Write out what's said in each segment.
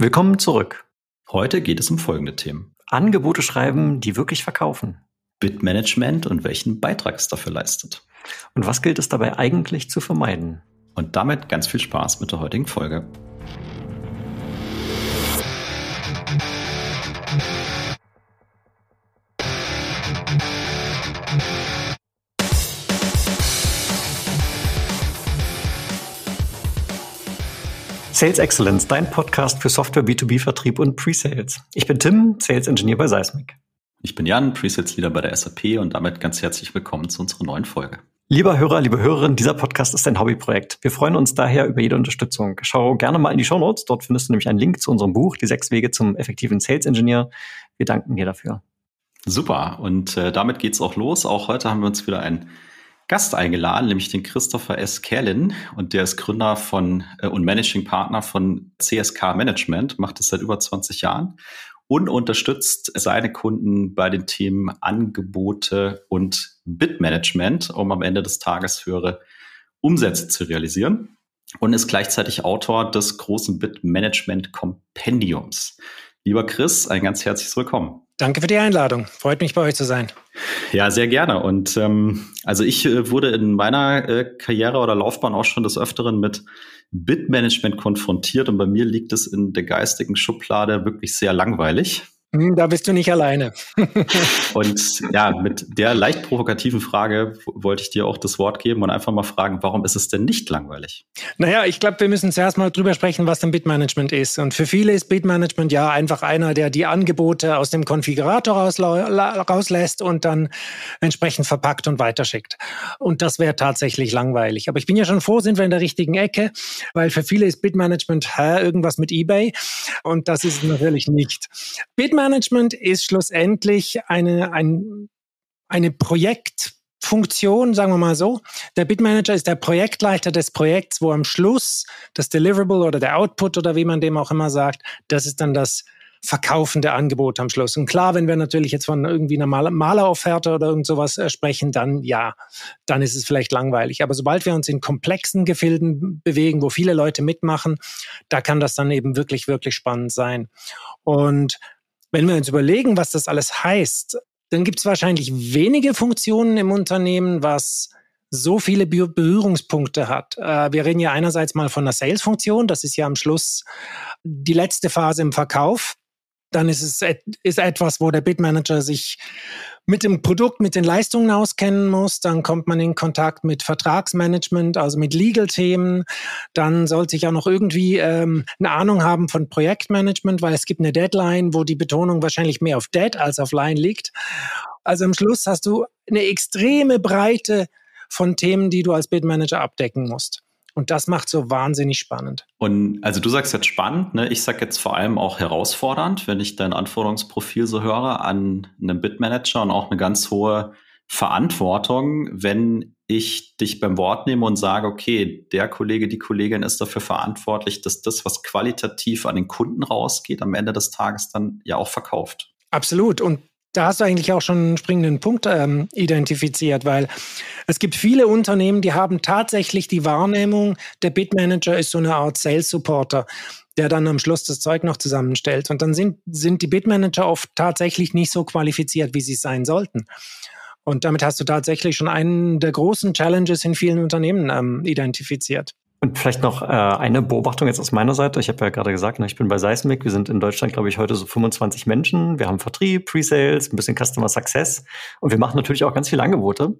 Willkommen zurück. Heute geht es um folgende Themen. Angebote schreiben, die wirklich verkaufen. Bitmanagement und welchen Beitrag es dafür leistet. Und was gilt es dabei eigentlich zu vermeiden? Und damit ganz viel Spaß mit der heutigen Folge. Sales Excellence, dein Podcast für Software B2B-Vertrieb und Pre-Sales. Ich bin Tim, Sales Engineer bei Seismic. Ich bin Jan, Pre-Sales Leader bei der SAP und damit ganz herzlich willkommen zu unserer neuen Folge. Lieber Hörer, liebe Hörerin, dieser Podcast ist ein Hobbyprojekt. Wir freuen uns daher über jede Unterstützung. Schau gerne mal in die Show Notes. Dort findest du nämlich einen Link zu unserem Buch, Die sechs Wege zum effektiven Sales Engineer. Wir danken dir dafür. Super. Und äh, damit geht's auch los. Auch heute haben wir uns wieder ein Gast eingeladen, nämlich den Christopher S. Kerlin. Und der ist Gründer von äh, und Managing Partner von CSK Management, macht es seit über 20 Jahren und unterstützt seine Kunden bei den Themen Angebote und Bitmanagement, um am Ende des Tages höhere Umsätze zu realisieren. Und ist gleichzeitig Autor des großen Bitmanagement Kompendiums. Lieber Chris, ein ganz herzliches Willkommen. Danke für die Einladung. Freut mich, bei euch zu sein. Ja, sehr gerne. Und ähm, also ich äh, wurde in meiner äh, Karriere oder Laufbahn auch schon des Öfteren mit Bitmanagement konfrontiert und bei mir liegt es in der geistigen Schublade wirklich sehr langweilig. Hm, da bist du nicht alleine. und ja, mit der leicht provokativen Frage wollte ich dir auch das Wort geben und einfach mal fragen, warum ist es denn nicht langweilig? Naja, ich glaube, wir müssen zuerst mal drüber sprechen, was denn Bitmanagement ist. Und für viele ist Bitmanagement ja einfach einer, der die Angebote aus dem Konfigurator rauslässt und dann entsprechend verpackt und weiterschickt. Und das wäre tatsächlich langweilig. Aber ich bin ja schon froh, sind wir in der richtigen Ecke, weil für viele ist Bitmanagement hä, irgendwas mit eBay. Und das ist es natürlich nicht. Bitmanagement Projektmanagement ist schlussendlich eine, ein, eine Projektfunktion, sagen wir mal so. Der Bitmanager ist der Projektleiter des Projekts, wo am Schluss das Deliverable oder der Output oder wie man dem auch immer sagt, das ist dann das verkaufende Angebot am Schluss. Und klar, wenn wir natürlich jetzt von irgendwie einer Malerauferte oder irgend sowas äh, sprechen, dann ja, dann ist es vielleicht langweilig. Aber sobald wir uns in komplexen Gefilden bewegen, wo viele Leute mitmachen, da kann das dann eben wirklich, wirklich spannend sein. Und wenn wir uns überlegen, was das alles heißt, dann gibt es wahrscheinlich wenige Funktionen im Unternehmen, was so viele Berührungspunkte hat. Äh, wir reden ja einerseits mal von einer Sales-Funktion, das ist ja am Schluss die letzte Phase im Verkauf. Dann ist es ist etwas, wo der Bitmanager sich mit dem Produkt, mit den Leistungen auskennen muss. Dann kommt man in Kontakt mit Vertragsmanagement, also mit Legal-Themen. Dann sollte ich auch noch irgendwie ähm, eine Ahnung haben von Projektmanagement, weil es gibt eine Deadline, wo die Betonung wahrscheinlich mehr auf Dead als auf Line liegt. Also am Schluss hast du eine extreme Breite von Themen, die du als Bidmanager abdecken musst. Und das macht so wahnsinnig spannend. Und also du sagst jetzt spannend, ne? ich sag jetzt vor allem auch herausfordernd, wenn ich dein Anforderungsprofil so höre an einen Bitmanager und auch eine ganz hohe Verantwortung, wenn ich dich beim Wort nehme und sage, okay, der Kollege, die Kollegin ist dafür verantwortlich, dass das, was qualitativ an den Kunden rausgeht, am Ende des Tages dann ja auch verkauft. Absolut. Und da hast du eigentlich auch schon einen springenden Punkt ähm, identifiziert, weil es gibt viele Unternehmen, die haben tatsächlich die Wahrnehmung, der Bitmanager ist so eine Art Sales Supporter, der dann am Schluss das Zeug noch zusammenstellt. Und dann sind, sind die Bitmanager oft tatsächlich nicht so qualifiziert, wie sie sein sollten. Und damit hast du tatsächlich schon einen der großen Challenges in vielen Unternehmen ähm, identifiziert. Und vielleicht noch äh, eine Beobachtung jetzt aus meiner Seite. Ich habe ja gerade gesagt, ne, ich bin bei Seismic. Wir sind in Deutschland, glaube ich, heute so 25 Menschen. Wir haben Vertrieb, Pre-Sales, ein bisschen Customer Success und wir machen natürlich auch ganz viele Angebote.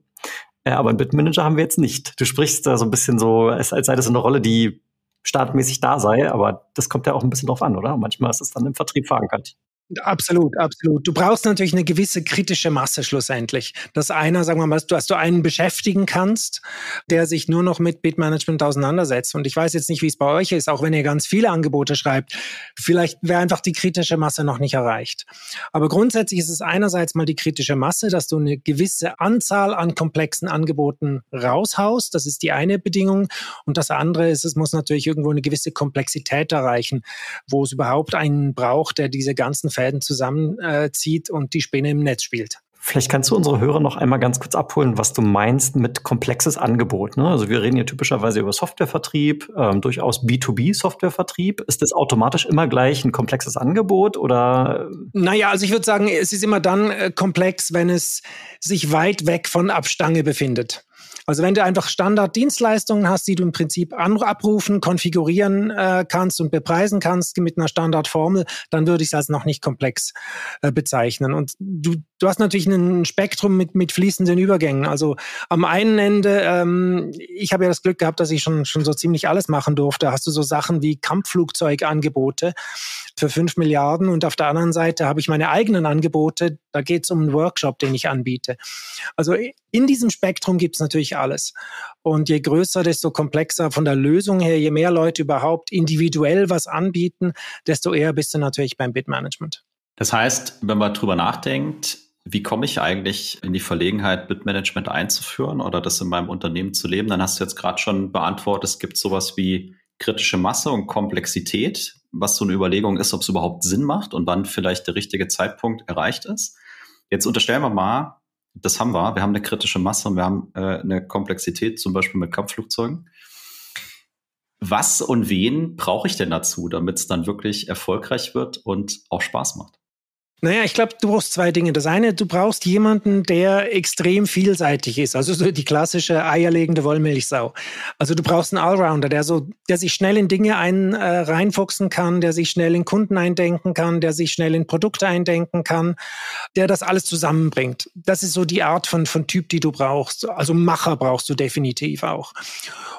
Äh, aber einen Bitmanager haben wir jetzt nicht. Du sprichst da so ein bisschen so, als, als sei das eine Rolle, die startmäßig da sei, aber das kommt ja auch ein bisschen drauf an, oder? Manchmal ist es dann im Vertrieb verankert. Absolut, absolut. Du brauchst natürlich eine gewisse kritische Masse schlussendlich. Dass einer, sagen wir mal, dass du einen beschäftigen kannst, der sich nur noch mit Bitmanagement auseinandersetzt. Und ich weiß jetzt nicht, wie es bei euch ist, auch wenn ihr ganz viele Angebote schreibt. Vielleicht wäre einfach die kritische Masse noch nicht erreicht. Aber grundsätzlich ist es einerseits mal die kritische Masse, dass du eine gewisse Anzahl an komplexen Angeboten raushaust. Das ist die eine Bedingung. Und das andere ist, es muss natürlich irgendwo eine gewisse Komplexität erreichen, wo es überhaupt einen braucht, der diese ganzen Fäden zusammenzieht und die Spinne im Netz spielt. Vielleicht kannst du unsere Hörer noch einmal ganz kurz abholen, was du meinst mit komplexes Angebot. Ne? Also wir reden hier typischerweise über Softwarevertrieb, ähm, durchaus B2B-Softwarevertrieb. Ist das automatisch immer gleich ein komplexes Angebot oder? Naja, also ich würde sagen, es ist immer dann äh, komplex, wenn es sich weit weg von Abstange befindet. Also wenn du einfach Standarddienstleistungen hast, die du im Prinzip abrufen, konfigurieren äh, kannst und bepreisen kannst mit einer Standardformel, dann würde ich es als noch nicht komplex äh, bezeichnen. Und du, du hast natürlich ein Spektrum mit, mit fließenden Übergängen. Also am einen Ende, ähm, ich habe ja das Glück gehabt, dass ich schon, schon so ziemlich alles machen durfte, hast du so Sachen wie Kampfflugzeugangebote für fünf Milliarden und auf der anderen Seite habe ich meine eigenen Angebote, da geht es um einen Workshop, den ich anbiete. Also in diesem Spektrum gibt es natürlich alles. Und je größer, desto komplexer von der Lösung her, je mehr Leute überhaupt individuell was anbieten, desto eher bist du natürlich beim Bitmanagement. Das heißt, wenn man drüber nachdenkt, wie komme ich eigentlich in die Verlegenheit, Bitmanagement einzuführen oder das in meinem Unternehmen zu leben, dann hast du jetzt gerade schon beantwortet, es gibt sowas wie kritische Masse und Komplexität, was so eine Überlegung ist, ob es überhaupt Sinn macht und wann vielleicht der richtige Zeitpunkt erreicht ist. Jetzt unterstellen wir mal, das haben wir. Wir haben eine kritische Masse und wir haben äh, eine Komplexität, zum Beispiel mit Kampfflugzeugen. Was und wen brauche ich denn dazu, damit es dann wirklich erfolgreich wird und auch Spaß macht? Naja, ich glaube, du brauchst zwei Dinge. Das eine, du brauchst jemanden, der extrem vielseitig ist. Also so die klassische eierlegende Wollmilchsau. Also du brauchst einen Allrounder, der so, der sich schnell in Dinge ein, äh, reinfuchsen kann, der sich schnell in Kunden eindenken kann, der sich schnell in Produkte eindenken kann, der das alles zusammenbringt. Das ist so die Art von, von Typ, die du brauchst. Also Macher brauchst du definitiv auch.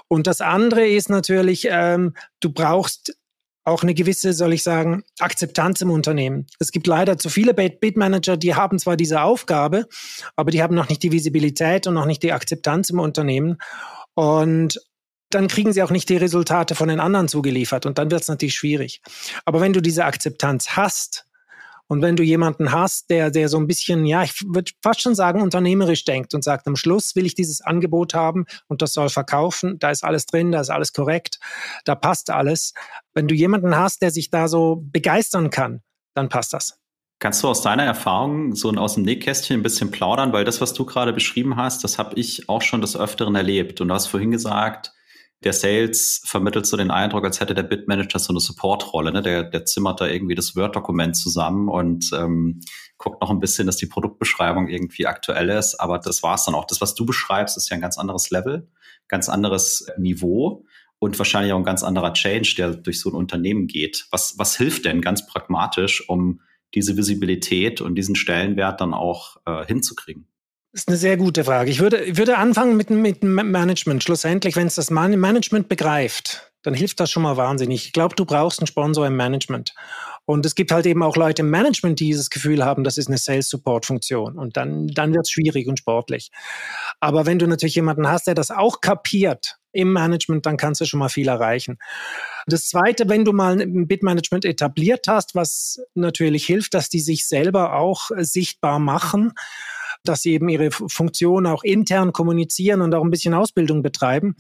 Und das andere ist natürlich, ähm, du brauchst auch eine gewisse, soll ich sagen, Akzeptanz im Unternehmen. Es gibt leider zu viele Bid-Manager, die haben zwar diese Aufgabe, aber die haben noch nicht die Visibilität und noch nicht die Akzeptanz im Unternehmen. Und dann kriegen sie auch nicht die Resultate von den anderen zugeliefert und dann wird es natürlich schwierig. Aber wenn du diese Akzeptanz hast, und wenn du jemanden hast, der, der so ein bisschen, ja, ich würde fast schon sagen, unternehmerisch denkt und sagt, am Schluss will ich dieses Angebot haben und das soll verkaufen, da ist alles drin, da ist alles korrekt, da passt alles. Wenn du jemanden hast, der sich da so begeistern kann, dann passt das. Kannst du aus deiner Erfahrung so aus dem Nähkästchen ein bisschen plaudern? Weil das, was du gerade beschrieben hast, das habe ich auch schon des Öfteren erlebt. Und du hast vorhin gesagt, der Sales vermittelt so den Eindruck, als hätte der Bitmanager so eine Supportrolle. Ne? Der, der zimmert da irgendwie das Word-Dokument zusammen und ähm, guckt noch ein bisschen, dass die Produktbeschreibung irgendwie aktuell ist. Aber das war's dann auch. Das, was du beschreibst, ist ja ein ganz anderes Level, ganz anderes Niveau und wahrscheinlich auch ein ganz anderer Change, der durch so ein Unternehmen geht. Was, was hilft denn ganz pragmatisch, um diese Visibilität und diesen Stellenwert dann auch äh, hinzukriegen? Ist eine sehr gute Frage. Ich würde, würde anfangen mit, mit Management. Schlussendlich, wenn es das Management begreift, dann hilft das schon mal wahnsinnig. Ich glaube, du brauchst einen Sponsor im Management. Und es gibt halt eben auch Leute im Management, die dieses Gefühl haben, das ist eine Sales-Support-Funktion. Und dann, dann wird es schwierig und sportlich. Aber wenn du natürlich jemanden hast, der das auch kapiert im Management, dann kannst du schon mal viel erreichen. Das Zweite, wenn du mal ein Bitmanagement etabliert hast, was natürlich hilft, dass die sich selber auch sichtbar machen dass sie eben ihre Funktion auch intern kommunizieren und auch ein bisschen Ausbildung betreiben.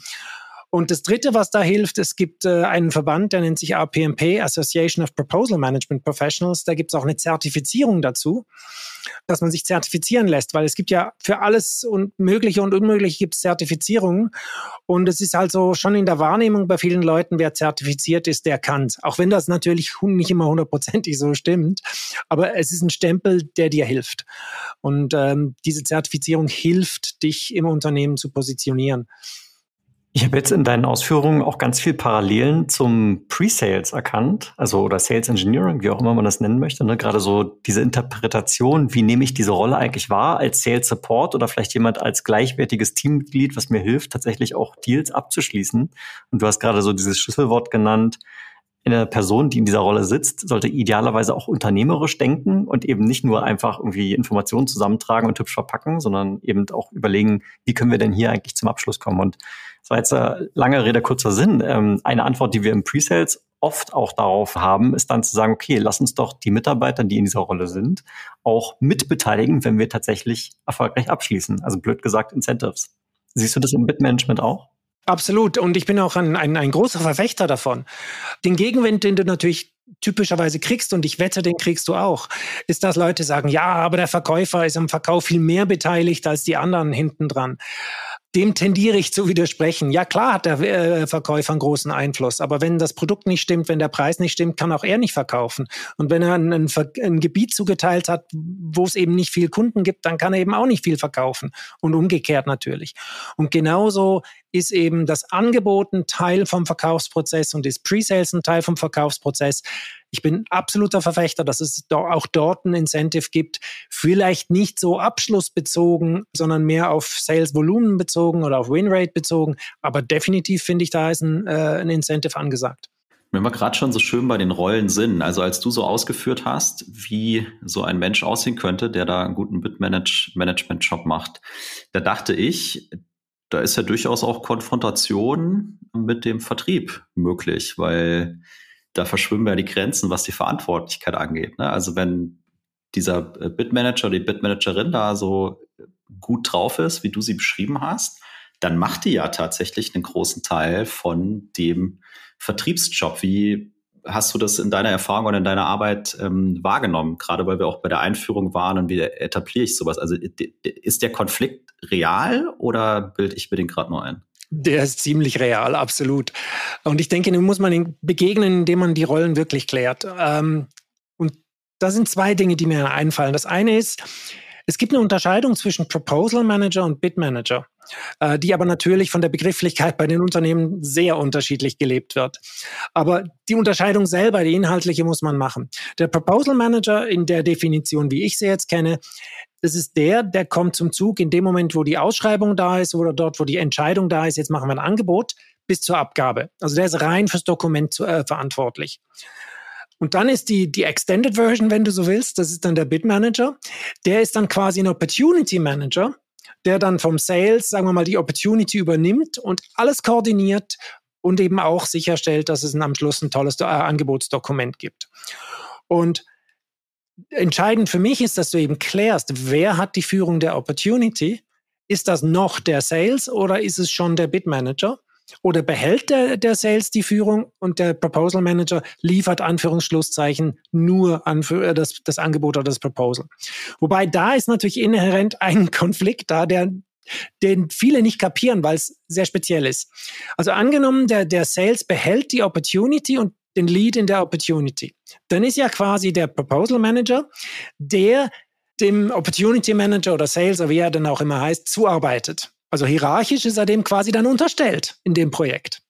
Und das Dritte, was da hilft, es gibt äh, einen Verband, der nennt sich APMP, Association of Proposal Management Professionals. Da gibt es auch eine Zertifizierung dazu, dass man sich zertifizieren lässt, weil es gibt ja für alles und Mögliche und Unmögliche gibt es Zertifizierungen. Und es ist also schon in der Wahrnehmung bei vielen Leuten, wer zertifiziert ist, der kann Auch wenn das natürlich nicht immer hundertprozentig so stimmt. Aber es ist ein Stempel, der dir hilft. Und ähm, diese Zertifizierung hilft, dich im Unternehmen zu positionieren. Ich habe jetzt in deinen Ausführungen auch ganz viel Parallelen zum Pre-Sales erkannt, also oder Sales Engineering, wie auch immer man das nennen möchte. Ne? Gerade so diese Interpretation, wie nehme ich diese Rolle eigentlich wahr als Sales Support oder vielleicht jemand als gleichwertiges Teammitglied, was mir hilft, tatsächlich auch Deals abzuschließen. Und du hast gerade so dieses Schlüsselwort genannt, eine Person, die in dieser Rolle sitzt, sollte idealerweise auch unternehmerisch denken und eben nicht nur einfach irgendwie Informationen zusammentragen und hübsch verpacken, sondern eben auch überlegen, wie können wir denn hier eigentlich zum Abschluss kommen. Und das war jetzt eine lange Rede, kurzer Sinn. Ähm, eine Antwort, die wir im Pre-Sales oft auch darauf haben, ist dann zu sagen, okay, lass uns doch die Mitarbeiter, die in dieser Rolle sind, auch mitbeteiligen, wenn wir tatsächlich erfolgreich abschließen. Also blöd gesagt, Incentives. Siehst du das im Bitmanagement auch? Absolut. Und ich bin auch ein, ein, ein großer Verfechter davon. Den Gegenwind, den du natürlich typischerweise kriegst, und ich wette, den kriegst du auch, ist, dass Leute sagen, ja, aber der Verkäufer ist am Verkauf viel mehr beteiligt als die anderen hinten dran dem tendiere ich zu widersprechen. Ja, klar hat der äh, Verkäufer einen großen Einfluss, aber wenn das Produkt nicht stimmt, wenn der Preis nicht stimmt, kann auch er nicht verkaufen. Und wenn er ein, ein, ein Gebiet zugeteilt hat, wo es eben nicht viel Kunden gibt, dann kann er eben auch nicht viel verkaufen. Und umgekehrt natürlich. Und genauso ist eben das Angebot ein Teil vom Verkaufsprozess und ist Pre-Sales ein Teil vom Verkaufsprozess. Ich bin absoluter Verfechter, dass es auch dort ein Incentive gibt, vielleicht nicht so abschlussbezogen, sondern mehr auf Sales-Volumen bezogen oder auf Winrate bezogen. Aber definitiv finde ich, da ist ein, äh, ein Incentive angesagt. Wenn wir gerade schon so schön bei den Rollen sind, also als du so ausgeführt hast, wie so ein Mensch aussehen könnte, der da einen guten Bit-Management-Job macht, da dachte ich, da ist ja durchaus auch Konfrontation mit dem Vertrieb möglich, weil da verschwimmen ja die Grenzen, was die Verantwortlichkeit angeht. Ne? Also wenn dieser äh, Bitmanager, die Bitmanagerin da so gut drauf ist, wie du sie beschrieben hast, dann macht die ja tatsächlich einen großen Teil von dem Vertriebsjob. Wie hast du das in deiner Erfahrung oder in deiner Arbeit ähm, wahrgenommen? Gerade weil wir auch bei der Einführung waren und wie etabliere ich sowas? Also ist der Konflikt real oder bilde ich mir den gerade nur ein? Der ist ziemlich real, absolut. Und ich denke, nun muss man begegnen, indem man die Rollen wirklich klärt. Ähm, und da sind zwei Dinge, die mir einfallen. Das eine ist, es gibt eine Unterscheidung zwischen Proposal Manager und Bid Manager, äh, die aber natürlich von der Begrifflichkeit bei den Unternehmen sehr unterschiedlich gelebt wird. Aber die Unterscheidung selber, die inhaltliche, muss man machen. Der Proposal Manager in der Definition, wie ich sie jetzt kenne, das ist der, der kommt zum Zug in dem Moment, wo die Ausschreibung da ist oder dort, wo die Entscheidung da ist, jetzt machen wir ein Angebot, bis zur Abgabe. Also der ist rein fürs Dokument zu, äh, verantwortlich. Und dann ist die, die Extended Version, wenn du so willst, das ist dann der Bid Manager. Der ist dann quasi ein Opportunity Manager, der dann vom Sales, sagen wir mal, die Opportunity übernimmt und alles koordiniert und eben auch sicherstellt, dass es am Schluss ein tolles äh, Angebotsdokument gibt. Und entscheidend für mich ist, dass du eben klärst, wer hat die Führung der Opportunity? Ist das noch der Sales oder ist es schon der Bid Manager? Oder behält der, der Sales die Führung und der Proposal Manager liefert Anführungsschlusszeichen nur Anführ äh, das, das Angebot oder das Proposal? Wobei da ist natürlich inhärent ein Konflikt da, der, den viele nicht kapieren, weil es sehr speziell ist. Also angenommen, der, der Sales behält die Opportunity und den Lead in der Opportunity. Dann ist ja quasi der Proposal Manager, der dem Opportunity Manager oder Sales, oder wie er dann auch immer heißt, zuarbeitet. Also hierarchisch ist er dem quasi dann unterstellt in dem Projekt.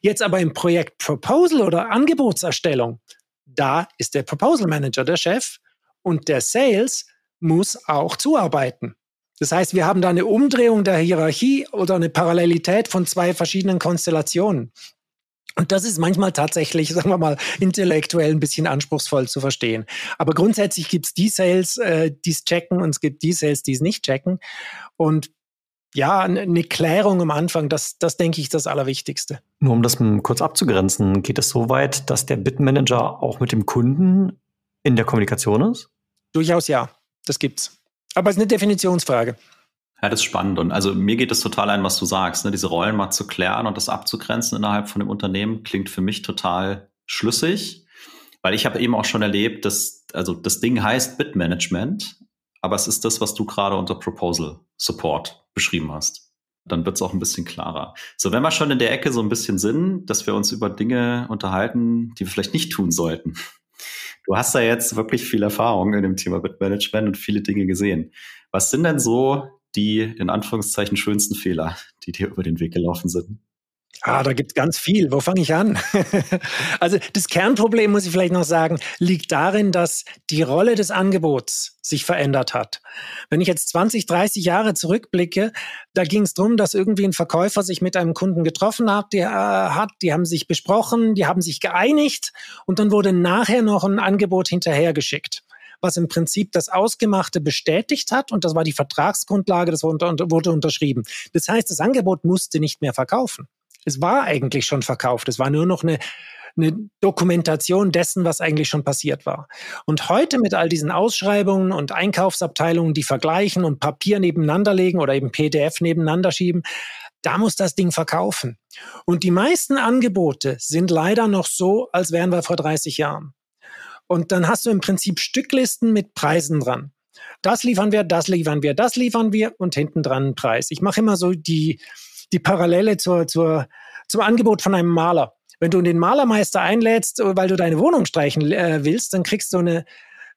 Jetzt aber im Projekt Proposal oder Angebotserstellung, da ist der Proposal Manager der Chef und der Sales muss auch zuarbeiten. Das heißt, wir haben da eine Umdrehung der Hierarchie oder eine Parallelität von zwei verschiedenen Konstellationen. Und das ist manchmal tatsächlich, sagen wir mal, intellektuell ein bisschen anspruchsvoll zu verstehen. Aber grundsätzlich gibt es die Sales, äh, die es checken und es gibt die Sales, die es nicht checken. Und ja, eine Klärung am Anfang, das, das denke ich, das Allerwichtigste. Nur um das kurz abzugrenzen, geht es so weit, dass der Bitmanager auch mit dem Kunden in der Kommunikation ist? Durchaus ja, das gibt's. Aber es ist eine Definitionsfrage. Ja, das ist spannend. Und also mir geht es total ein, was du sagst. Ne? Diese Rollen mal zu klären und das abzugrenzen innerhalb von dem Unternehmen klingt für mich total schlüssig. Weil ich habe eben auch schon erlebt, dass, also das Ding heißt Bitmanagement, aber es ist das, was du gerade unter Proposal Support beschrieben hast. Dann wird es auch ein bisschen klarer. So, wenn wir schon in der Ecke so ein bisschen sind, dass wir uns über Dinge unterhalten, die wir vielleicht nicht tun sollten. Du hast da jetzt wirklich viel Erfahrung in dem Thema Bitmanagement und viele Dinge gesehen. Was sind denn so die in Anführungszeichen schönsten Fehler, die dir über den Weg gelaufen sind? Ah, da gibt es ganz viel. Wo fange ich an? also das Kernproblem, muss ich vielleicht noch sagen, liegt darin, dass die Rolle des Angebots sich verändert hat. Wenn ich jetzt 20, 30 Jahre zurückblicke, da ging es darum, dass irgendwie ein Verkäufer sich mit einem Kunden getroffen hat, die, äh, hat, die haben sich besprochen, die haben sich geeinigt und dann wurde nachher noch ein Angebot hinterhergeschickt was im Prinzip das Ausgemachte bestätigt hat und das war die Vertragsgrundlage, das wurde unterschrieben. Das heißt, das Angebot musste nicht mehr verkaufen. Es war eigentlich schon verkauft. Es war nur noch eine eine Dokumentation dessen, was eigentlich schon passiert war. Und heute mit all diesen Ausschreibungen und Einkaufsabteilungen, die vergleichen und Papier nebeneinander legen oder eben PDF nebeneinander schieben, da muss das Ding verkaufen. Und die meisten Angebote sind leider noch so, als wären wir vor 30 Jahren. Und dann hast du im Prinzip Stücklisten mit Preisen dran. Das liefern wir, das liefern wir, das liefern wir und hinten dran einen Preis. Ich mache immer so die, die Parallele zur, zur, zum Angebot von einem Maler. Wenn du den Malermeister einlädst, weil du deine Wohnung streichen äh, willst, dann kriegst du eine,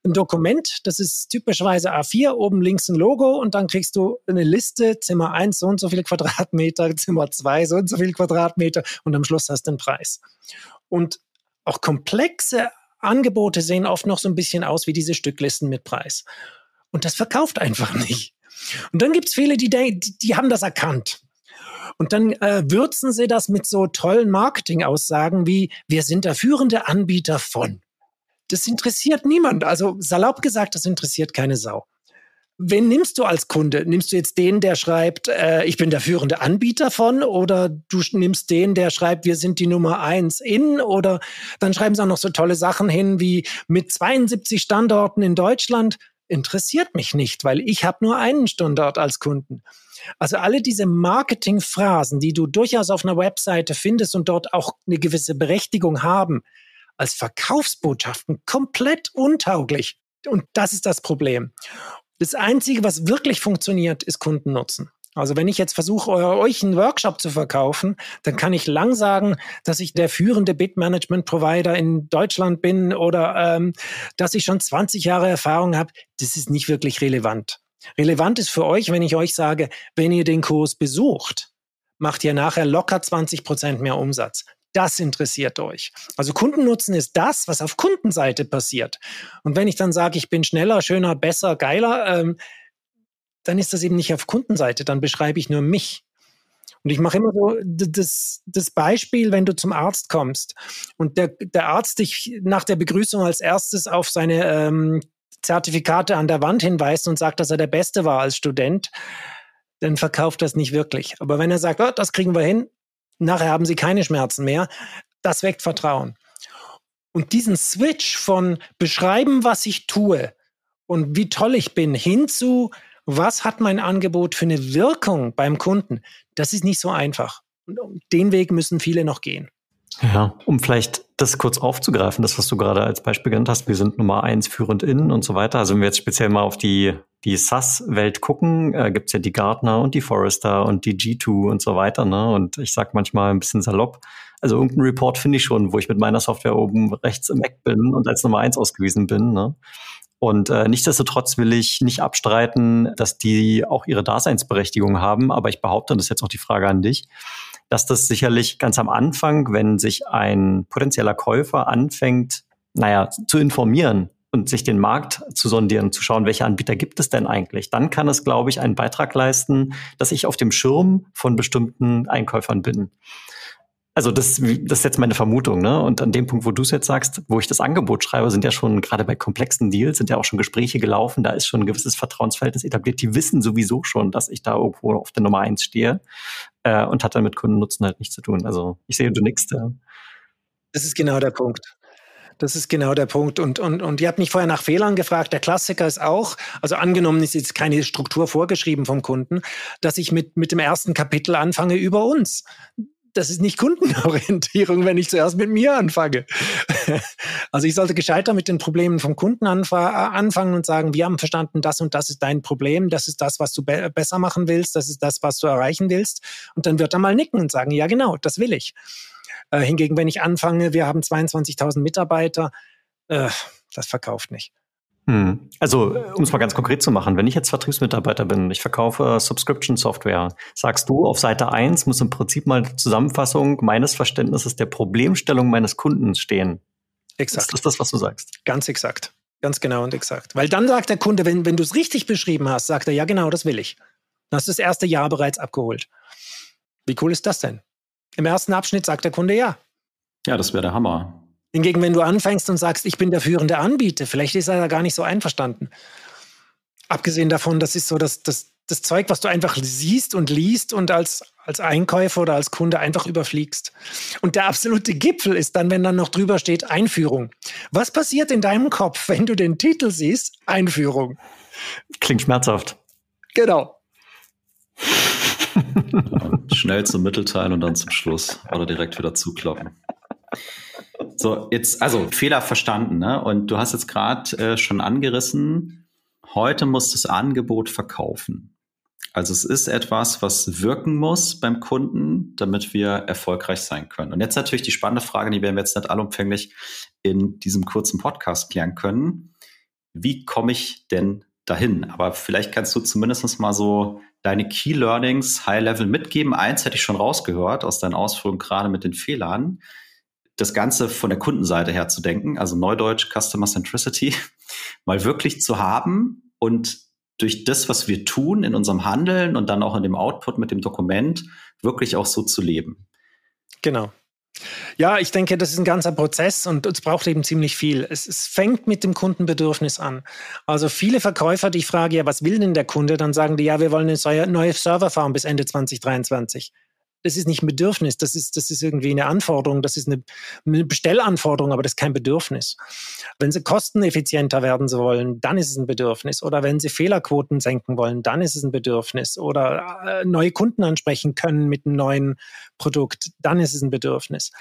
ein Dokument, das ist typischerweise A4, oben links ein Logo und dann kriegst du eine Liste, Zimmer 1 so und so viel Quadratmeter, Zimmer 2 so und so viel Quadratmeter und am Schluss hast du einen Preis. Und auch komplexe Angebote sehen oft noch so ein bisschen aus wie diese Stücklisten mit Preis. Und das verkauft einfach nicht. Und dann gibt's viele, die, die, die haben das erkannt. Und dann äh, würzen sie das mit so tollen Marketingaussagen wie, wir sind der führende Anbieter von. Das interessiert niemand. Also salopp gesagt, das interessiert keine Sau. Wen nimmst du als Kunde? Nimmst du jetzt den, der schreibt, äh, ich bin der führende Anbieter von, oder du nimmst den, der schreibt, wir sind die Nummer eins in, oder dann schreiben sie auch noch so tolle Sachen hin wie mit 72 Standorten in Deutschland. Interessiert mich nicht, weil ich habe nur einen Standort als Kunden. Also alle diese Marketingphrasen, die du durchaus auf einer Webseite findest und dort auch eine gewisse Berechtigung haben, als Verkaufsbotschaften komplett untauglich. Und das ist das Problem. Das Einzige, was wirklich funktioniert, ist Kundennutzen. Also wenn ich jetzt versuche, euch einen Workshop zu verkaufen, dann kann ich lang sagen, dass ich der führende Bit-Management-Provider in Deutschland bin oder ähm, dass ich schon 20 Jahre Erfahrung habe. Das ist nicht wirklich relevant. Relevant ist für euch, wenn ich euch sage, wenn ihr den Kurs besucht, macht ihr nachher locker 20 Prozent mehr Umsatz. Das interessiert euch. Also Kundennutzen ist das, was auf Kundenseite passiert. Und wenn ich dann sage, ich bin schneller, schöner, besser, geiler, ähm, dann ist das eben nicht auf Kundenseite, dann beschreibe ich nur mich. Und ich mache immer so das, das Beispiel, wenn du zum Arzt kommst und der, der Arzt dich nach der Begrüßung als erstes auf seine ähm, Zertifikate an der Wand hinweist und sagt, dass er der Beste war als Student, dann verkauft das nicht wirklich. Aber wenn er sagt, oh, das kriegen wir hin, nachher haben sie keine Schmerzen mehr, das weckt Vertrauen. Und diesen Switch von beschreiben, was ich tue und wie toll ich bin, hinzu, was hat mein Angebot für eine Wirkung beim Kunden, das ist nicht so einfach. Den Weg müssen viele noch gehen. Ja, um vielleicht das kurz aufzugreifen, das, was du gerade als Beispiel genannt hast, wir sind Nummer eins führend in und so weiter. Also wenn wir jetzt speziell mal auf die, die SaaS-Welt gucken, äh, gibt's ja die Gartner und die Forrester und die G2 und so weiter. Ne? Und ich sag manchmal ein bisschen salopp, also irgendein Report finde ich schon, wo ich mit meiner Software oben rechts im Eck bin und als Nummer eins ausgewiesen bin. Ne? Und äh, nichtsdestotrotz will ich nicht abstreiten, dass die auch ihre Daseinsberechtigung haben. Aber ich behaupte, und das ist jetzt auch die Frage an dich, dass das sicherlich ganz am Anfang, wenn sich ein potenzieller Käufer anfängt, naja, zu informieren und sich den Markt zu sondieren, zu schauen, welche Anbieter gibt es denn eigentlich, dann kann es, glaube ich, einen Beitrag leisten, dass ich auf dem Schirm von bestimmten Einkäufern bin. Also das, das ist jetzt meine Vermutung, ne? Und an dem Punkt, wo du es jetzt sagst, wo ich das Angebot schreibe, sind ja schon gerade bei komplexen Deals sind ja auch schon Gespräche gelaufen. Da ist schon ein gewisses Vertrauensverhältnis etabliert. Die wissen sowieso schon, dass ich da irgendwo auf der Nummer eins stehe äh, und hat dann mit Kundennutzen halt nichts zu tun. Also ich sehe, du nix Ja. Das ist genau der Punkt. Das ist genau der Punkt. Und, und, und ihr habt mich vorher nach Fehlern gefragt. Der Klassiker ist auch, also angenommen ist jetzt keine Struktur vorgeschrieben vom Kunden, dass ich mit, mit dem ersten Kapitel anfange über uns das ist nicht Kundenorientierung, wenn ich zuerst mit mir anfange. Also ich sollte gescheiter mit den Problemen vom Kunden anfangen und sagen, wir haben verstanden, das und das ist dein Problem, das ist das, was du be besser machen willst, das ist das, was du erreichen willst. Und dann wird er mal nicken und sagen, ja genau, das will ich. Äh, hingegen, wenn ich anfange, wir haben 22.000 Mitarbeiter, äh, das verkauft nicht. Hm. Also, um es mal ganz konkret zu machen, wenn ich jetzt Vertriebsmitarbeiter bin, ich verkaufe Subscription-Software, sagst du, auf Seite 1 muss im Prinzip mal eine Zusammenfassung meines Verständnisses der Problemstellung meines Kunden stehen. Exakt. Ist das das, was du sagst? Ganz exakt. Ganz genau und exakt. Weil dann sagt der Kunde, wenn, wenn du es richtig beschrieben hast, sagt er, ja genau, das will ich. Dann hast du das erste Jahr bereits abgeholt. Wie cool ist das denn? Im ersten Abschnitt sagt der Kunde ja. Ja, das wäre der Hammer. Hingegen, wenn du anfängst und sagst, ich bin der führende Anbieter, vielleicht ist er da gar nicht so einverstanden. Abgesehen davon, das ist so das, das, das Zeug, was du einfach siehst und liest und als, als Einkäufer oder als Kunde einfach überfliegst. Und der absolute Gipfel ist dann, wenn dann noch drüber steht, Einführung. Was passiert in deinem Kopf, wenn du den Titel siehst? Einführung. Klingt schmerzhaft. Genau. schnell zum Mittelteil und dann zum Schluss oder direkt wieder zukloppen. So, jetzt, also Fehler verstanden, ne? Und du hast jetzt gerade äh, schon angerissen, heute muss das Angebot verkaufen. Also es ist etwas, was wirken muss beim Kunden, damit wir erfolgreich sein können. Und jetzt natürlich die spannende Frage, die werden wir jetzt nicht allumfänglich in diesem kurzen Podcast klären können. Wie komme ich denn dahin? Aber vielleicht kannst du zumindest mal so deine Key Learnings High Level mitgeben. Eins hätte ich schon rausgehört aus deinen Ausführungen gerade mit den Fehlern. Das Ganze von der Kundenseite her zu denken, also Neudeutsch Customer Centricity, mal wirklich zu haben und durch das, was wir tun in unserem Handeln und dann auch in dem Output mit dem Dokument, wirklich auch so zu leben. Genau. Ja, ich denke, das ist ein ganzer Prozess und es braucht eben ziemlich viel. Es, es, fängt mit dem Kundenbedürfnis an. Also viele Verkäufer, die ich frage, ja, was will denn der Kunde? Dann sagen die, ja, wir wollen eine neue Serverfarm bis Ende 2023 das ist nicht ein Bedürfnis, das ist, das ist irgendwie eine Anforderung, das ist eine, eine Bestellanforderung, aber das ist kein Bedürfnis. Wenn Sie kosteneffizienter werden wollen, dann ist es ein Bedürfnis. Oder wenn Sie Fehlerquoten senken wollen, dann ist es ein Bedürfnis. Oder äh, neue Kunden ansprechen können mit einem neuen Produkt, dann ist es ein Bedürfnis.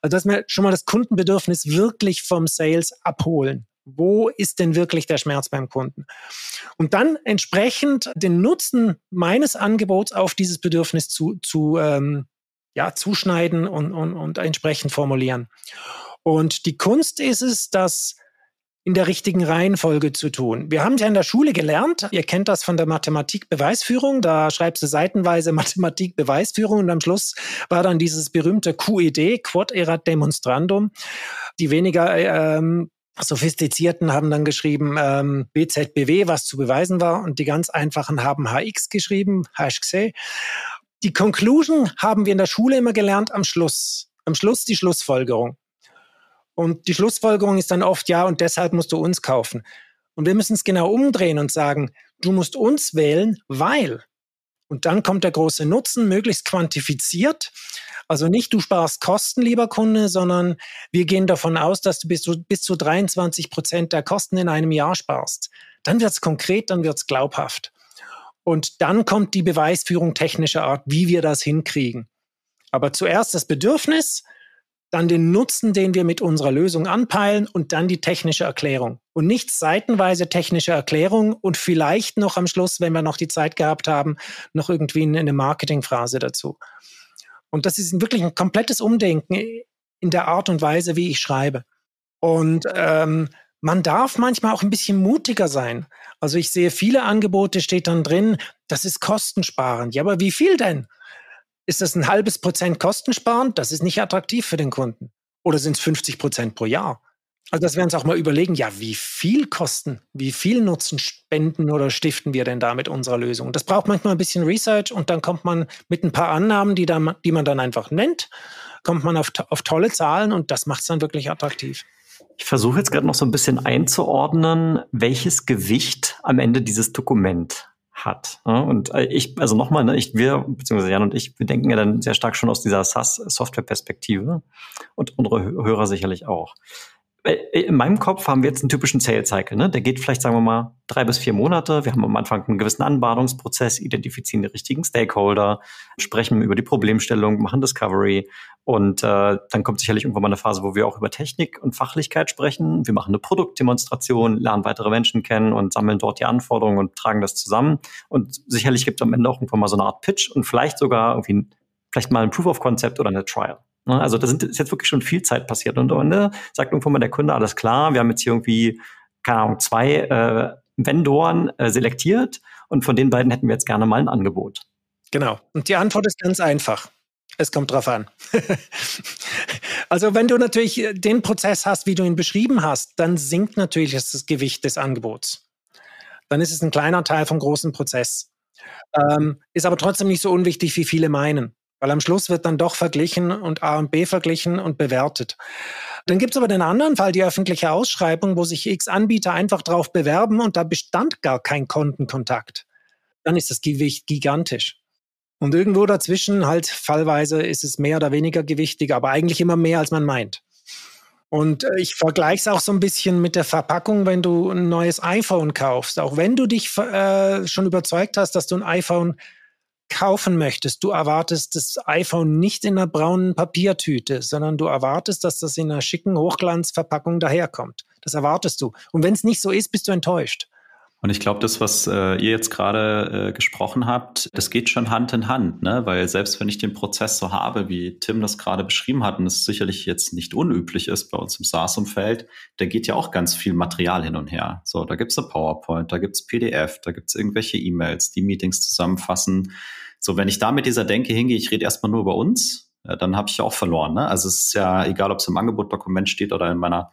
Also dass wir schon mal das Kundenbedürfnis wirklich vom Sales abholen. Wo ist denn wirklich der Schmerz beim Kunden? Und dann entsprechend den Nutzen meines Angebots auf dieses Bedürfnis zu, zu ähm, ja, zuschneiden und, und, und entsprechend formulieren. Und die Kunst ist es, das in der richtigen Reihenfolge zu tun. Wir haben ja in der Schule gelernt, ihr kennt das von der Mathematik-Beweisführung, da schreibst du seitenweise Mathematik-Beweisführung und am Schluss war dann dieses berühmte QED, Quod erat demonstrandum. Die weniger ähm, Sophistizierten haben dann geschrieben ähm, BZBW, was zu beweisen war, und die ganz einfachen haben HX geschrieben, HXC. Die Conclusion haben wir in der Schule immer gelernt am Schluss. Am Schluss die Schlussfolgerung. Und die Schlussfolgerung ist dann oft ja, und deshalb musst du uns kaufen. Und wir müssen es genau umdrehen und sagen, du musst uns wählen, weil. Und dann kommt der große Nutzen, möglichst quantifiziert. Also nicht du sparst Kosten, lieber Kunde, sondern wir gehen davon aus, dass du bis zu, bis zu 23 Prozent der Kosten in einem Jahr sparst. Dann wird es konkret, dann wird es glaubhaft. Und dann kommt die Beweisführung technischer Art, wie wir das hinkriegen. Aber zuerst das Bedürfnis, dann den Nutzen, den wir mit unserer Lösung anpeilen und dann die technische Erklärung. Und nicht seitenweise technische Erklärung und vielleicht noch am Schluss, wenn wir noch die Zeit gehabt haben, noch irgendwie eine Marketingphrase dazu. Und das ist wirklich ein komplettes Umdenken in der Art und Weise, wie ich schreibe. Und ähm, man darf manchmal auch ein bisschen mutiger sein. Also ich sehe viele Angebote, steht dann drin, das ist kostensparend. Ja, aber wie viel denn? Ist das ein halbes Prozent kostensparend? Das ist nicht attraktiv für den Kunden. Oder sind es 50 Prozent pro Jahr? Also das werden uns auch mal überlegen, ja, wie viel kosten, wie viel Nutzen spenden oder stiften wir denn da mit unserer Lösung? Das braucht manchmal ein bisschen Research und dann kommt man mit ein paar Annahmen, die, dann, die man dann einfach nennt, kommt man auf, auf tolle Zahlen und das macht es dann wirklich attraktiv. Ich versuche jetzt gerade noch so ein bisschen einzuordnen, welches Gewicht am Ende dieses Dokument hat. Und äh, ich, also nochmal, ne, ich, wir, beziehungsweise Jan und ich, wir denken ja dann sehr stark schon aus dieser SaaS-Software-Perspektive und unsere Hörer sicherlich auch. Äh, in meinem Kopf haben wir jetzt einen typischen Sales Cycle. Ne? Der geht vielleicht, sagen wir mal, drei bis vier Monate. Wir haben am Anfang einen gewissen Anbahnungsprozess, identifizieren die richtigen Stakeholder, sprechen über die Problemstellung, machen Discovery. Und äh, dann kommt sicherlich irgendwann mal eine Phase, wo wir auch über Technik und Fachlichkeit sprechen. Wir machen eine Produktdemonstration, lernen weitere Menschen kennen und sammeln dort die Anforderungen und tragen das zusammen. Und sicherlich gibt es am Ende auch irgendwann mal so eine Art Pitch und vielleicht sogar irgendwie vielleicht mal ein Proof of Concept oder eine Trial. Ne? Also da ist jetzt wirklich schon viel Zeit passiert. Und am Ende sagt irgendwann mal der Kunde, alles klar, wir haben jetzt hier irgendwie, keine Ahnung, zwei äh, Vendoren äh, selektiert und von den beiden hätten wir jetzt gerne mal ein Angebot. Genau. Und die Antwort ist ganz einfach. Es kommt drauf an. also wenn du natürlich den Prozess hast, wie du ihn beschrieben hast, dann sinkt natürlich das Gewicht des Angebots. Dann ist es ein kleiner Teil vom großen Prozess. Ähm, ist aber trotzdem nicht so unwichtig, wie viele meinen. Weil am Schluss wird dann doch verglichen und A und B verglichen und bewertet. Dann gibt es aber den anderen Fall, die öffentliche Ausschreibung, wo sich X Anbieter einfach drauf bewerben und da bestand gar kein Kontenkontakt. Dann ist das Gewicht gigantisch. Und irgendwo dazwischen halt fallweise ist es mehr oder weniger gewichtig, aber eigentlich immer mehr, als man meint. Und äh, ich vergleiche es auch so ein bisschen mit der Verpackung, wenn du ein neues iPhone kaufst. Auch wenn du dich äh, schon überzeugt hast, dass du ein iPhone kaufen möchtest, du erwartest das iPhone nicht in einer braunen Papiertüte, sondern du erwartest, dass das in einer schicken Hochglanzverpackung daherkommt. Das erwartest du. Und wenn es nicht so ist, bist du enttäuscht. Und ich glaube, das, was äh, ihr jetzt gerade äh, gesprochen habt, das geht schon Hand in Hand, ne? Weil selbst wenn ich den Prozess so habe, wie Tim das gerade beschrieben hat, und es sicherlich jetzt nicht unüblich ist bei uns im SaaS-Umfeld, da geht ja auch ganz viel Material hin und her. So, da gibt's eine PowerPoint, da gibt's PDF, da gibt's irgendwelche E-Mails, die Meetings zusammenfassen. So, wenn ich da mit dieser Denke hingehe, ich rede erstmal nur über uns, äh, dann habe ich ja auch verloren. Ne? Also es ist ja egal, ob es im Angebotdokument steht oder in meiner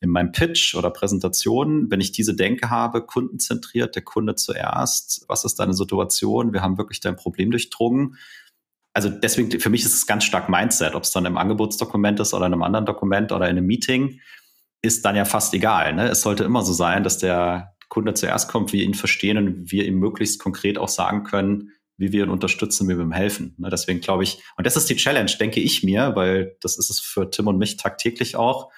in meinem Pitch oder Präsentation, wenn ich diese Denke habe, kundenzentriert, der Kunde zuerst, was ist deine Situation, wir haben wirklich dein Problem durchdrungen. Also deswegen, für mich ist es ganz stark Mindset, ob es dann im Angebotsdokument ist oder in einem anderen Dokument oder in einem Meeting, ist dann ja fast egal. Ne? Es sollte immer so sein, dass der Kunde zuerst kommt, wir ihn verstehen und wir ihm möglichst konkret auch sagen können, wie wir ihn unterstützen, wie wir ihm helfen. Ne? Deswegen glaube ich, und das ist die Challenge, denke ich mir, weil das ist es für Tim und mich tagtäglich auch,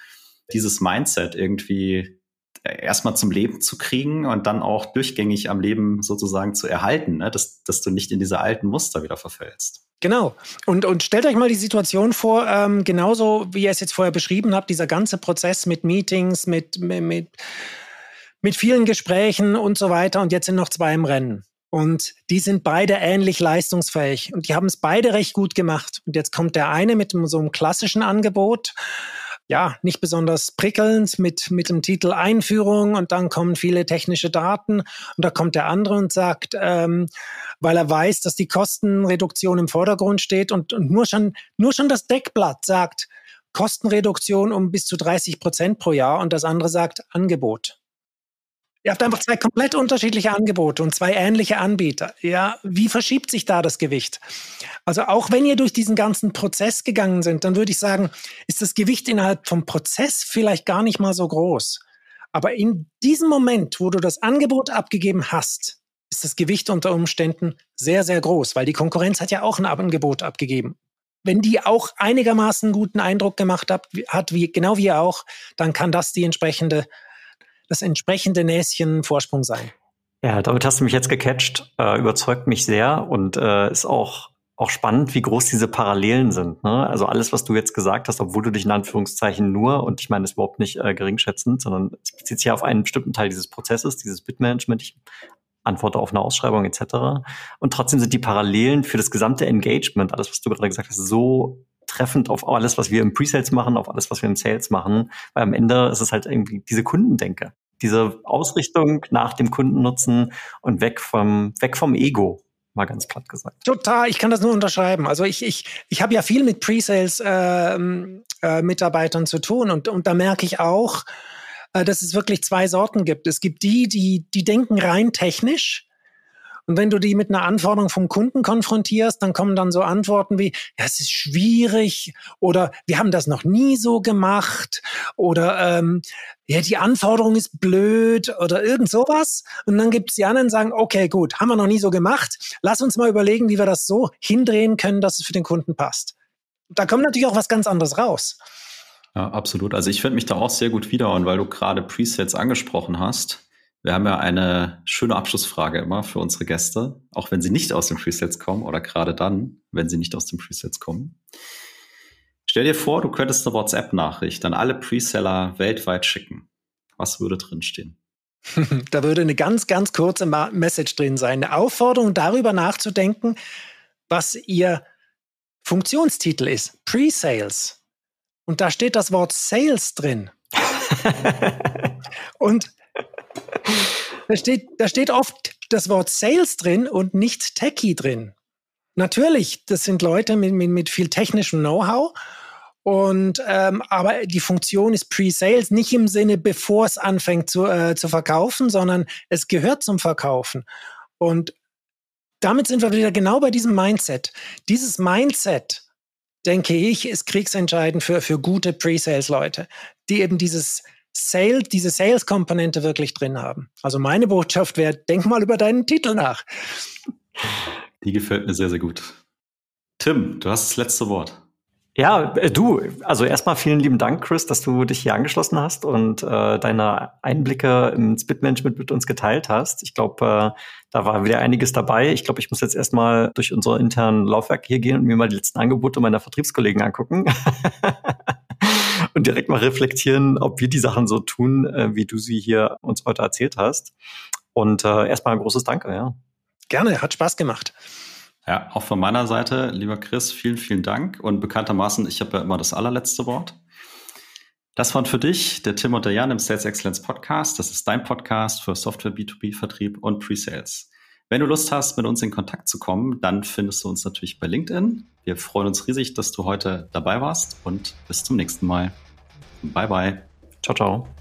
dieses Mindset irgendwie erstmal zum Leben zu kriegen und dann auch durchgängig am Leben sozusagen zu erhalten, ne? dass, dass du nicht in diese alten Muster wieder verfällst. Genau. Und, und stellt euch mal die Situation vor, ähm, genauso wie ihr es jetzt vorher beschrieben habt, dieser ganze Prozess mit Meetings, mit, mit, mit vielen Gesprächen und so weiter. Und jetzt sind noch zwei im Rennen. Und die sind beide ähnlich leistungsfähig. Und die haben es beide recht gut gemacht. Und jetzt kommt der eine mit so einem klassischen Angebot ja, nicht besonders prickelnd mit, mit dem Titel Einführung und dann kommen viele technische Daten und da kommt der andere und sagt, ähm, weil er weiß, dass die Kostenreduktion im Vordergrund steht und, und nur schon, nur schon das Deckblatt sagt, Kostenreduktion um bis zu 30 Prozent pro Jahr und das andere sagt Angebot. Ihr habt einfach zwei komplett unterschiedliche Angebote und zwei ähnliche Anbieter. Ja, wie verschiebt sich da das Gewicht? Also auch wenn ihr durch diesen ganzen Prozess gegangen sind, dann würde ich sagen, ist das Gewicht innerhalb vom Prozess vielleicht gar nicht mal so groß. Aber in diesem Moment, wo du das Angebot abgegeben hast, ist das Gewicht unter Umständen sehr, sehr groß, weil die Konkurrenz hat ja auch ein Angebot abgegeben. Wenn die auch einigermaßen guten Eindruck gemacht hat, wie, genau wie ihr auch, dann kann das die entsprechende das entsprechende Näschen Vorsprung sein. Ja, damit hast du mich jetzt gecatcht, äh, überzeugt mich sehr und äh, ist auch auch spannend, wie groß diese Parallelen sind. Ne? Also alles, was du jetzt gesagt hast, obwohl du dich in Anführungszeichen nur, und ich meine das überhaupt nicht äh, geringschätzend, sondern es bezieht sich ja auf einen bestimmten Teil dieses Prozesses, dieses Bitmanagement. Ich antworte auf eine Ausschreibung etc. Und trotzdem sind die Parallelen für das gesamte Engagement, alles, was du gerade gesagt hast, so treffend auf alles, was wir im Presales machen, auf alles, was wir im Sales machen, weil am Ende ist es halt irgendwie diese Kundendenke, diese Ausrichtung nach dem Kundennutzen und weg vom, weg vom Ego, mal ganz platt gesagt. Total, ich kann das nur unterschreiben. Also ich, ich, ich habe ja viel mit Pre-Sales-Mitarbeitern äh, äh, zu tun und, und da merke ich auch, äh, dass es wirklich zwei Sorten gibt. Es gibt die, die, die denken rein technisch und wenn du die mit einer Anforderung vom Kunden konfrontierst, dann kommen dann so Antworten wie, ja, es ist schwierig oder wir haben das noch nie so gemacht oder ähm, ja, die Anforderung ist blöd oder irgend sowas. Und dann gibt's die anderen, die sagen, okay, gut, haben wir noch nie so gemacht. Lass uns mal überlegen, wie wir das so hindrehen können, dass es für den Kunden passt. Da kommt natürlich auch was ganz anderes raus. Ja, absolut. Also ich finde mich da auch sehr gut wieder und weil du gerade Presets angesprochen hast, wir haben ja eine schöne Abschlussfrage immer für unsere Gäste, auch wenn sie nicht aus den Presets kommen oder gerade dann, wenn sie nicht aus den Presets kommen. Stell dir vor, du könntest eine WhatsApp-Nachricht an alle Preseller weltweit schicken. Was würde drinstehen? da würde eine ganz, ganz kurze Message drin sein. Eine Aufforderung, darüber nachzudenken, was ihr Funktionstitel ist. Pre-Sales. Und da steht das Wort Sales drin. und da steht, da steht oft das Wort Sales drin und nicht Techie drin. Natürlich, das sind Leute mit, mit, mit viel technischem Know-how. Und ähm, aber die Funktion ist Pre-Sales, nicht im Sinne, bevor es anfängt zu, äh, zu verkaufen, sondern es gehört zum Verkaufen. Und damit sind wir wieder genau bei diesem Mindset. Dieses Mindset, denke ich, ist kriegsentscheidend für, für gute Pre-Sales-Leute, die eben dieses Sales, diese Sales-Komponente wirklich drin haben. Also meine Botschaft wäre, denk mal über deinen Titel nach. Die gefällt mir sehr, sehr gut. Tim, du hast das letzte Wort. Ja, äh, du, also erstmal vielen lieben Dank, Chris, dass du dich hier angeschlossen hast und äh, deine Einblicke ins Bitmanagement mit uns geteilt hast. Ich glaube, äh, da war wieder einiges dabei. Ich glaube, ich muss jetzt erstmal durch unser internen Laufwerk hier gehen und mir mal die letzten Angebote meiner Vertriebskollegen angucken. und direkt mal reflektieren, ob wir die Sachen so tun, äh, wie du sie hier uns heute erzählt hast. Und äh, erstmal ein großes Danke, ja. Gerne, hat Spaß gemacht. Ja, auch von meiner Seite, lieber Chris, vielen, vielen Dank. Und bekanntermaßen, ich habe ja immer das allerletzte Wort. Das waren für dich der Tim und der Jan im Sales Excellence Podcast. Das ist dein Podcast für Software B2B-Vertrieb und Pre-Sales. Wenn du Lust hast, mit uns in Kontakt zu kommen, dann findest du uns natürlich bei LinkedIn. Wir freuen uns riesig, dass du heute dabei warst und bis zum nächsten Mal. Bye bye. Ciao, ciao.